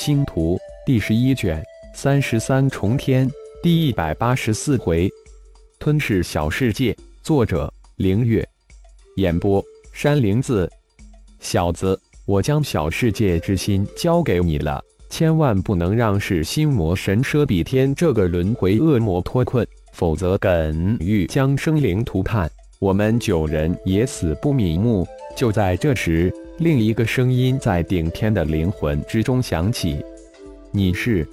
星图第十一卷三十三重天第一百八十四回，吞噬小世界。作者：凌月。演播：山灵子。小子，我将小世界之心交给你了，千万不能让是心魔神奢比天这个轮回恶魔脱困，否则耿玉将生灵涂炭，我们九人也死不瞑目。就在这时。另一个声音在顶天的灵魂之中响起：“你是？”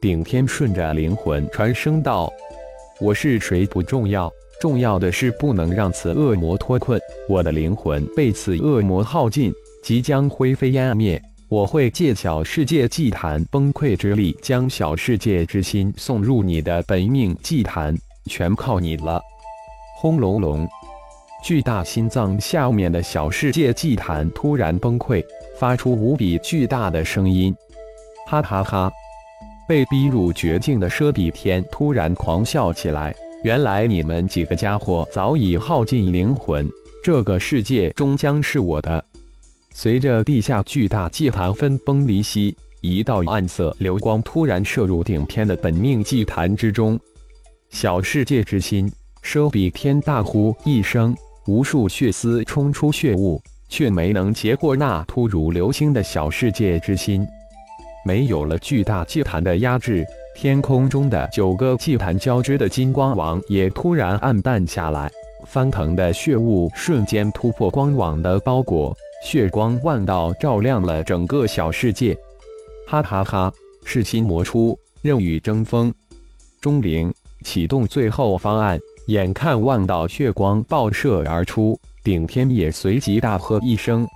顶天顺着灵魂传声道：“我是谁不重要，重要的是不能让此恶魔脱困。我的灵魂被此恶魔耗尽，即将灰飞烟灭。我会借小世界祭坛崩溃之力，将小世界之心送入你的本命祭坛，全靠你了。”轰隆隆。巨大心脏下面的小世界祭坛突然崩溃，发出无比巨大的声音。哈哈哈！被逼入绝境的奢比天突然狂笑起来。原来你们几个家伙早已耗尽灵魂，这个世界终将是我的。随着地下巨大祭坛分崩离析，一道暗色流光突然射入顶天的本命祭坛之中。小世界之心，奢比天大呼一声。无数血丝冲出血雾，却没能结过那突如流星的小世界之心。没有了巨大祭坛的压制，天空中的九个祭坛交织的金光网也突然暗淡下来。翻腾的血雾瞬间突破光网的包裹，血光万道，照亮了整个小世界。哈哈哈！噬心魔出，任宇争锋。钟灵启动最后方案。眼看万道血光爆射而出，顶天也随即大喝一声。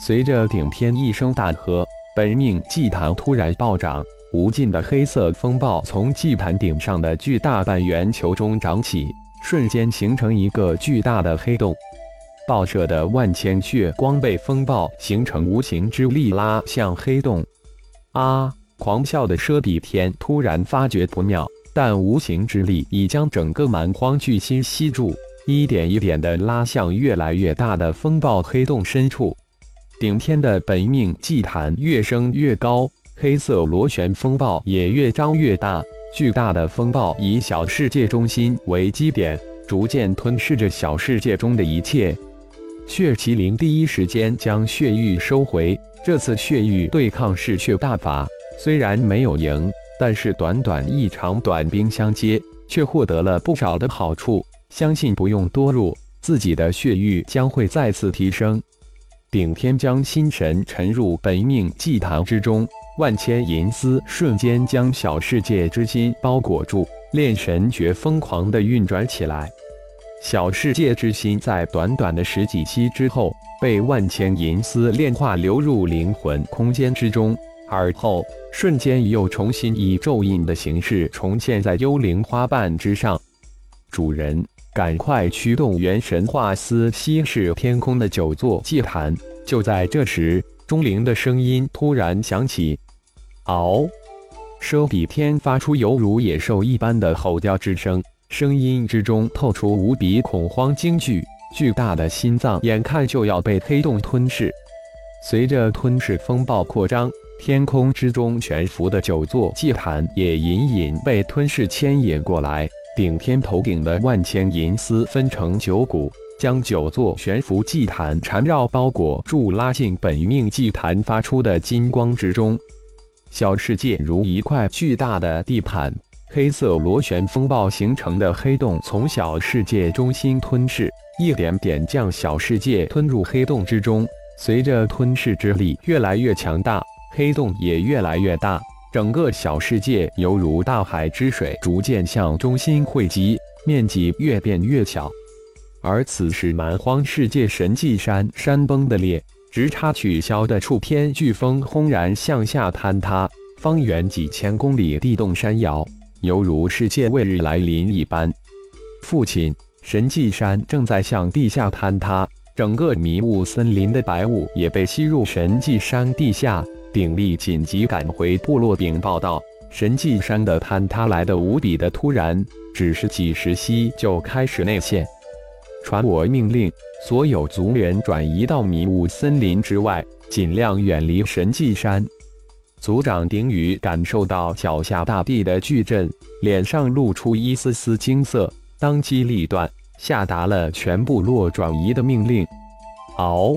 随着顶天一声大喝，本命祭坛突然暴涨，无尽的黑色风暴从祭坛顶上的巨大半圆球中涨起，瞬间形成一个巨大的黑洞。爆射的万千血光被风暴形成无形之力拉向黑洞。啊！狂笑的奢比天突然发觉不妙。但无形之力已将整个蛮荒巨心吸住，一点一点地拉向越来越大的风暴黑洞深处。顶天的本命祭坛越升越高，黑色螺旋风暴也越张越大。巨大的风暴以小世界中心为基点，逐渐吞噬着小世界中的一切。血麒麟第一时间将血域收回，这次血域对抗嗜血大法，虽然没有赢。但是短短一场短兵相接，却获得了不少的好处。相信不用多入，自己的血域将会再次提升。顶天将心神沉入本命祭坛之中，万千银丝瞬间将小世界之心包裹住，炼神诀疯狂地运转起来。小世界之心在短短的十几期之后，被万千银丝炼化，流入灵魂空间之中。而后，瞬间又重新以咒印的形式重现在幽灵花瓣之上。主人，赶快驱动元神化丝，稀释天空的九座祭坛。就在这时，钟灵的声音突然响起：“嗷！”奢比天发出犹如野兽一般的吼叫之声，声音之中透出无比恐慌惊惧。巨大的心脏眼看就要被黑洞吞噬，随着吞噬风暴扩张。天空之中悬浮的九座祭坛也隐隐被吞噬牵引过来。顶天头顶的万千银丝分成九股，将九座悬浮祭坛缠绕包裹住，拉进本命祭坛发出的金光之中。小世界如一块巨大的地毯，黑色螺旋风暴形成的黑洞从小世界中心吞噬，一点点将小世界吞入黑洞之中。随着吞噬之力越来越强大。黑洞也越来越大，整个小世界犹如大海之水，逐渐向中心汇集，面积越变越小。而此时，蛮荒世界神迹山山崩的裂，直插取消的触天飓风轰然向下坍塌，方圆几千公里地动山摇，犹如世界末日来临一般。父亲，神迹山正在向地下坍塌，整个迷雾森林的白雾也被吸入神迹山地下。鼎力紧急赶回部落禀报道：神迹山的坍塌来得无比的突然，只是几时息就开始内陷。传我命令，所有族人转移到迷雾森林之外，尽量远离神迹山。族长丁宇感受到脚下大地的巨震，脸上露出一丝丝惊色，当机立断，下达了全部落转移的命令。嗷！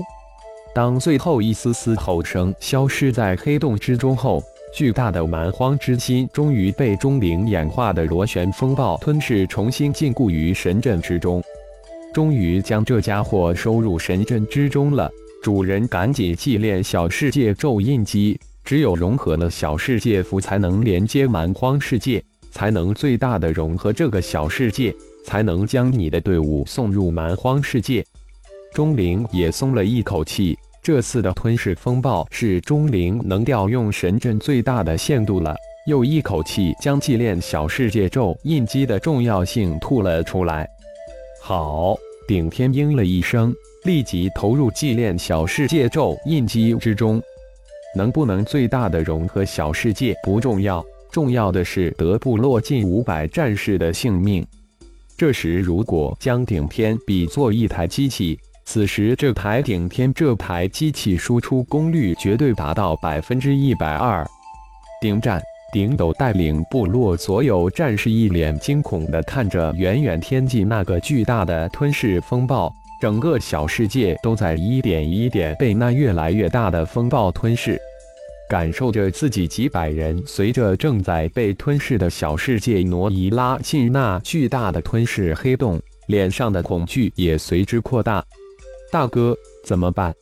当最后一丝丝吼声消失在黑洞之中后，巨大的蛮荒之心终于被钟灵演化的螺旋风暴吞噬，重新禁锢于神阵之中。终于将这家伙收入神阵之中了。主人，赶紧祭炼小世界咒印机。只有融合了小世界符，才能连接蛮荒世界，才能最大的融合这个小世界，才能将你的队伍送入蛮荒世界。钟灵也松了一口气，这次的吞噬风暴是钟灵能调用神阵最大的限度了，又一口气将祭炼小世界咒印机的重要性吐了出来。好，顶天应了一声，立即投入祭炼小世界咒印机之中。能不能最大的融合小世界不重要，重要的是得部落近五百战士的性命。这时，如果将顶天比作一台机器，此时这台顶天这台机器输出功率绝对达到百分之一百二。顶战顶斗带领部落所有战士一脸惊恐地看着远远天际那个巨大的吞噬风暴。整个小世界都在一点一点被那越来越大的风暴吞噬，感受着自己几百人随着正在被吞噬的小世界挪移拉进那巨大的吞噬黑洞，脸上的恐惧也随之扩大。大哥，怎么办？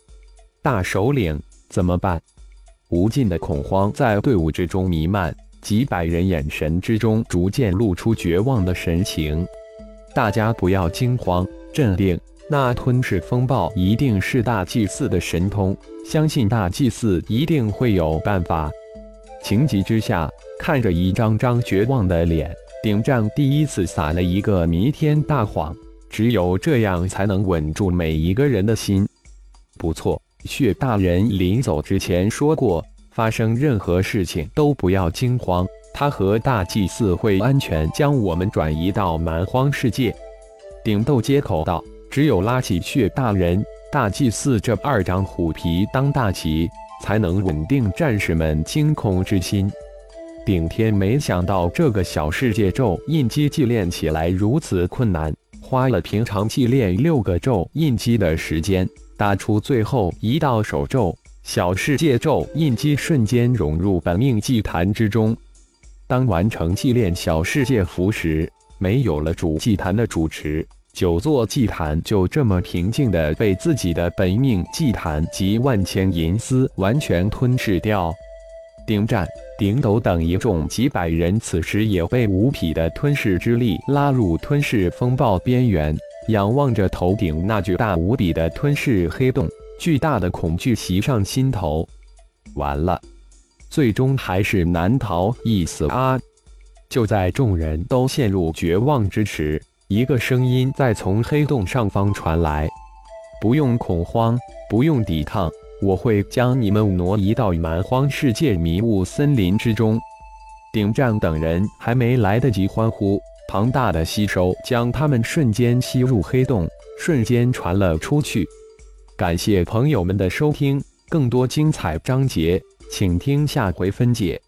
大首领，怎么办？无尽的恐慌在队伍之中弥漫，几百人眼神之中逐渐露出绝望的神情。大家不要惊慌，镇定。那吞噬风暴一定是大祭司的神通，相信大祭司一定会有办法。情急之下，看着一张张绝望的脸，顶战第一次撒了一个弥天大谎。只有这样才能稳住每一个人的心。不错，血大人临走之前说过，发生任何事情都不要惊慌，他和大祭司会安全将我们转移到蛮荒世界。顶斗接口道。只有拉起血大人、大祭司这二张虎皮当大旗，才能稳定战士们惊恐之心。顶天没想到这个小世界咒印机祭炼起来如此困难，花了平常祭炼六个咒印机的时间，打出最后一道手咒，小世界咒印机瞬间融入本命祭坛之中。当完成祭炼小世界符时，没有了主祭坛的主持。九座祭坛就这么平静地被自己的本命祭坛及万千银丝完全吞噬掉。顶战、顶斗等一众几百人此时也被无匹的吞噬之力拉入吞噬风暴边缘，仰望着头顶那巨大无比的吞噬黑洞，巨大的恐惧袭上心头。完了，最终还是难逃一死啊！就在众人都陷入绝望之时。一个声音在从黑洞上方传来：“不用恐慌，不用抵抗，我会将你们挪移到蛮荒世界迷雾森林之中。”顶战等人还没来得及欢呼，庞大的吸收将他们瞬间吸入黑洞，瞬间传了出去。感谢朋友们的收听，更多精彩章节，请听下回分解。